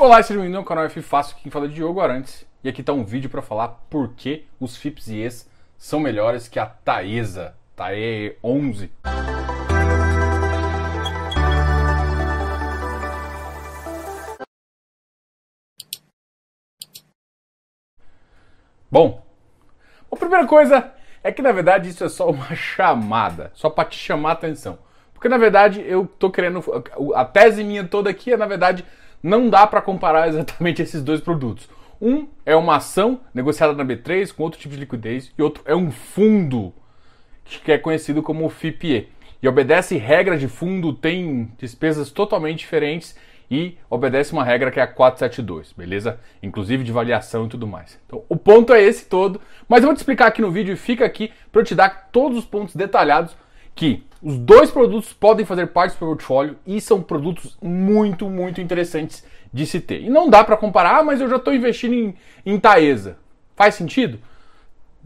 Olá, seja bem-vindo ao canal F Fácil, quem fala é Diogo Arantes. E aqui está um vídeo para falar por que os FIPS e ES são melhores que a Taesa, TAE 11. Bom, a primeira coisa é que na verdade isso é só uma chamada, só para te chamar a atenção. Porque na verdade eu tô querendo. A tese minha toda aqui é, na verdade, não dá para comparar exatamente esses dois produtos. Um é uma ação negociada na B3 com outro tipo de liquidez e outro é um fundo que é conhecido como FIPE. E obedece regra de fundo, tem despesas totalmente diferentes e obedece uma regra que é a 472, beleza? Inclusive de avaliação e tudo mais. Então, o ponto é esse todo, mas eu vou te explicar aqui no vídeo e fica aqui para eu te dar todos os pontos detalhados que os dois produtos podem fazer parte do portfólio e são produtos muito, muito interessantes de se ter. E não dá para comparar, ah, mas eu já estou investindo em, em Taesa. Faz sentido?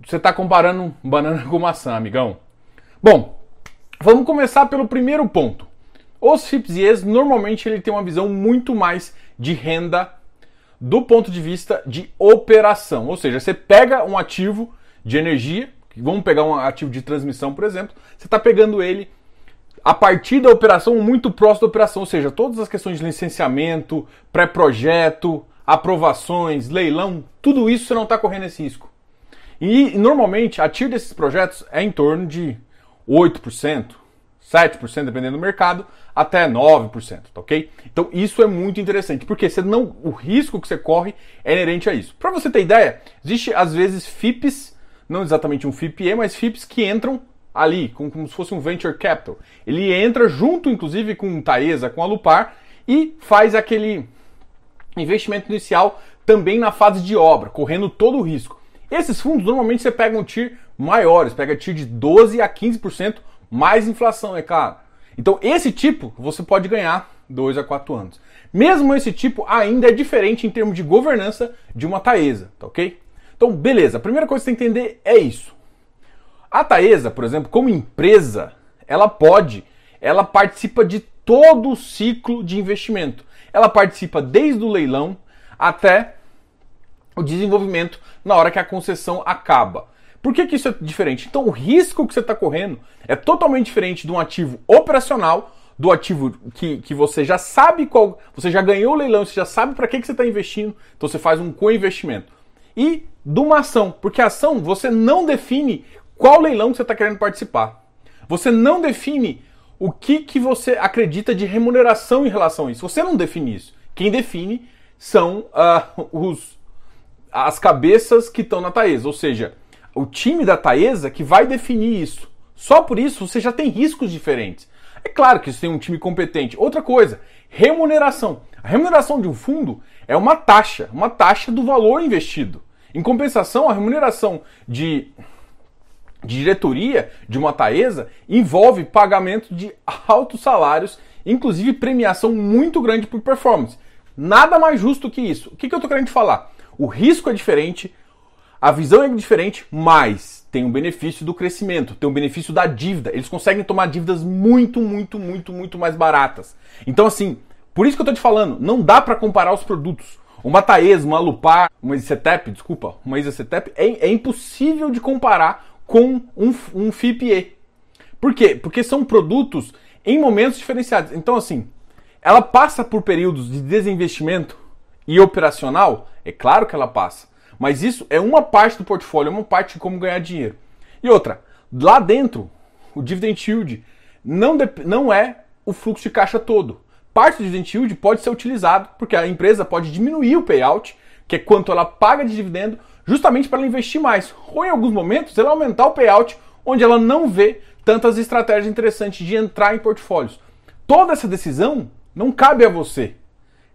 Você está comparando banana com maçã, amigão. Bom, vamos começar pelo primeiro ponto. Os FIPS normalmente ele tem uma visão muito mais de renda do ponto de vista de operação. Ou seja, você pega um ativo de energia, Vamos pegar um ativo de transmissão, por exemplo. Você está pegando ele a partir da operação muito próximo da operação, ou seja, todas as questões de licenciamento, pré-projeto, aprovações, leilão, tudo isso você não está correndo esse risco. E normalmente a TIR desses projetos é em torno de 8%, 7%, dependendo do mercado, até 9%, tá ok? Então isso é muito interessante, porque você não, o risco que você corre é inerente a isso. Para você ter ideia, existe às vezes FIPs não exatamente um FIPE, mas FIPs que entram ali, como, como se fosse um venture capital. Ele entra junto, inclusive, com o Taesa, com a Lupar, e faz aquele investimento inicial também na fase de obra, correndo todo o risco. Esses fundos normalmente você pega um TIR maiores, pega TIR de 12 a 15% mais inflação, é claro. Então esse tipo você pode ganhar 2 a 4 anos. Mesmo esse tipo ainda é diferente em termos de governança de uma Taesa, tá ok? Então, beleza, a primeira coisa que você tem que entender é isso. A Taesa, por exemplo, como empresa, ela pode, ela participa de todo o ciclo de investimento. Ela participa desde o leilão até o desenvolvimento na hora que a concessão acaba. Por que, que isso é diferente? Então, o risco que você está correndo é totalmente diferente de um ativo operacional, do ativo que, que você já sabe qual. Você já ganhou o leilão, você já sabe para que, que você está investindo, então você faz um co-investimento e de uma ação, porque a ação você não define qual leilão que você está querendo participar. Você não define o que, que você acredita de remuneração em relação a isso. Você não define isso. Quem define são uh, os, as cabeças que estão na Taesa, ou seja, o time da Taesa que vai definir isso. Só por isso você já tem riscos diferentes. É claro que você tem um time competente. Outra coisa, remuneração. A remuneração de um fundo é uma taxa, uma taxa do valor investido. Em compensação, a remuneração de, diretoria de uma Taesa envolve pagamento de altos salários, inclusive premiação muito grande por performance. Nada mais justo que isso. O que, que eu estou querendo falar? O risco é diferente, a visão é diferente, mas tem um benefício do crescimento, tem um benefício da dívida. Eles conseguem tomar dívidas muito, muito, muito, muito mais baratas. Então, assim, por isso que eu estou te falando, não dá para comparar os produtos. Uma Taesa, uma Lupar, uma Iscetep, desculpa, uma Iscetep é, é impossível de comparar com um, um FIPE. Por quê? Porque são produtos em momentos diferenciados. Então, assim, ela passa por períodos de desinvestimento e operacional? É claro que ela passa. Mas isso é uma parte do portfólio, é uma parte de como ganhar dinheiro. E outra, lá dentro, o dividend yield não, não é o fluxo de caixa todo. Parte do dividend yield pode ser utilizado porque a empresa pode diminuir o payout, que é quanto ela paga de dividendo, justamente para ela investir mais. Ou em alguns momentos ela aumentar o payout, onde ela não vê tantas estratégias interessantes de entrar em portfólios. Toda essa decisão não cabe a você,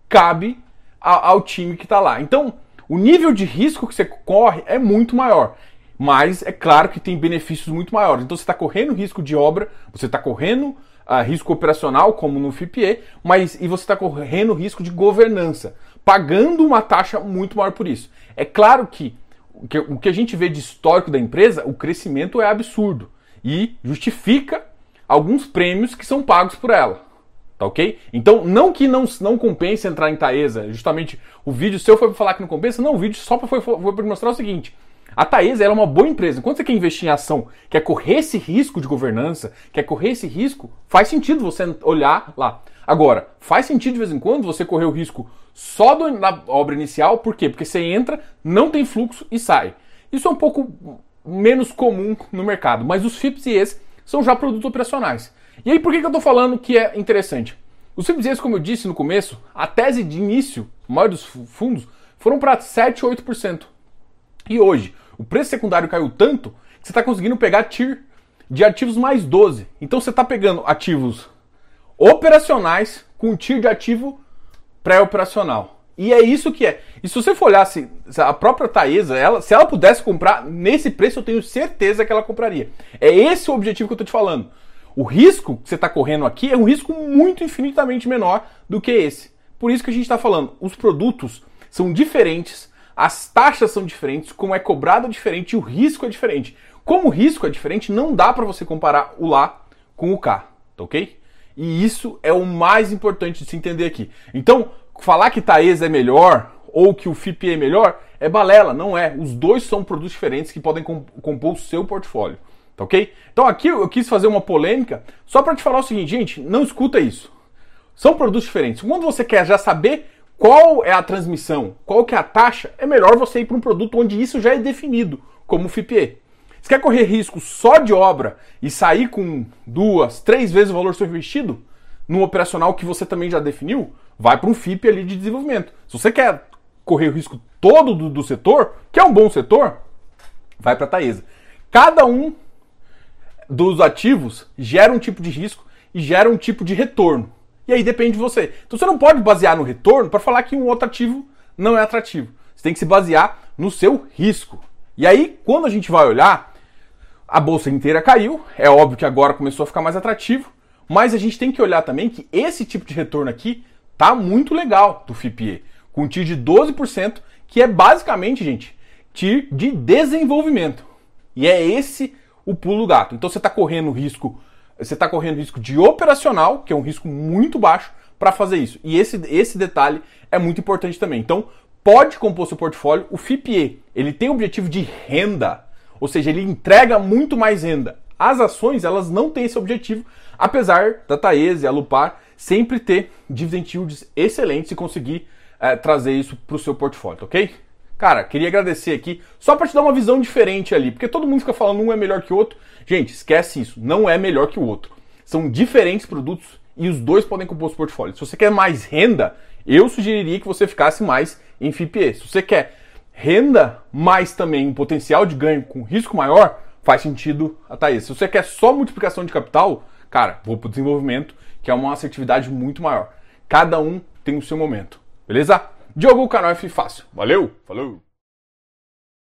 cabe ao time que está lá. Então, o nível de risco que você corre é muito maior. Mas é claro que tem benefícios muito maiores. Então você está correndo risco de obra, você está correndo uh, risco operacional, como no FIPE, mas e você está correndo risco de governança, pagando uma taxa muito maior por isso. É claro que o, que o que a gente vê de histórico da empresa, o crescimento é absurdo e justifica alguns prêmios que são pagos por ela. Tá ok? Então, não que não, não compense entrar em Taesa, justamente o vídeo seu foi para falar que não compensa, não, o vídeo só foi, foi, foi para mostrar o seguinte: a Taesa é uma boa empresa. Quando você quer investir em ação, quer correr esse risco de governança, quer correr esse risco, faz sentido você olhar lá. Agora, faz sentido de vez em quando você correr o risco só do, da obra inicial, por quê? Porque você entra, não tem fluxo e sai. Isso é um pouco menos comum no mercado, mas os FIPS e ES são já produtos operacionais. E aí, por que, que eu estou falando que é interessante? Os FIPS e ES, como eu disse no começo, a tese de início, a maioria dos fundos, foram para 7, 8%. E hoje, o preço secundário caiu tanto que você está conseguindo pegar TIR de ativos mais 12. Então você está pegando ativos operacionais com TIR de ativo pré-operacional. E é isso que é. E se você for olhar se, a própria Taesa, ela, se ela pudesse comprar nesse preço, eu tenho certeza que ela compraria. É esse o objetivo que eu estou te falando. O risco que você está correndo aqui é um risco muito infinitamente menor do que esse. Por isso que a gente está falando, os produtos são diferentes, as taxas são diferentes, como é cobrado é diferente e o risco é diferente. Como o risco é diferente, não dá para você comparar o lá com o cá, tá ok? E isso é o mais importante de se entender aqui. Então, falar que Taesa é melhor ou que o FIP é melhor é balela, não é. Os dois são produtos diferentes que podem compor o seu portfólio, tá ok? Então aqui eu quis fazer uma polêmica só para te falar o seguinte, gente, não escuta isso. São produtos diferentes. Quando você quer já saber qual é a transmissão, qual que é a taxa, é melhor você ir para um produto onde isso já é definido, como o FIPE. Você quer correr risco só de obra e sair com duas, três vezes o valor seu investido no operacional que você também já definiu? Vai para um FIP ali de desenvolvimento. Se você quer correr o risco todo do, do setor, que é um bom setor, vai para a Taesa. Cada um dos ativos gera um tipo de risco e gera um tipo de retorno. E aí depende de você. Então você não pode basear no retorno para falar que um outro ativo não é atrativo. Você tem que se basear no seu risco. E aí, quando a gente vai olhar, a bolsa inteira caiu, é óbvio que agora começou a ficar mais atrativo, mas a gente tem que olhar também que esse tipo de retorno aqui tá muito legal do FIPE, com TIR de 12%, que é basicamente, gente, TIR de desenvolvimento. E é esse o pulo do gato. Então você está correndo risco você está correndo risco de operacional, que é um risco muito baixo, para fazer isso. E esse, esse detalhe é muito importante também. Então, pode compor seu portfólio. O FIPE, ele tem o objetivo de renda, ou seja, ele entrega muito mais renda. As ações, elas não têm esse objetivo, apesar da Taese e a Lupar sempre ter dividend yields excelentes e conseguir é, trazer isso para o seu portfólio, ok? Cara, queria agradecer aqui, só para te dar uma visão diferente ali, porque todo mundo fica falando um é melhor que o outro. Gente, esquece isso, não é melhor que o outro. São diferentes produtos e os dois podem compor os portfólios. Se você quer mais renda, eu sugeriria que você ficasse mais em FIPE. Se você quer renda, mais também um potencial de ganho com risco maior, faz sentido a Thaís. Se você quer só multiplicação de capital, cara, vou para o desenvolvimento, que é uma assertividade muito maior. Cada um tem o seu momento, beleza? Diogo, canal F Fácil. Valeu, falou!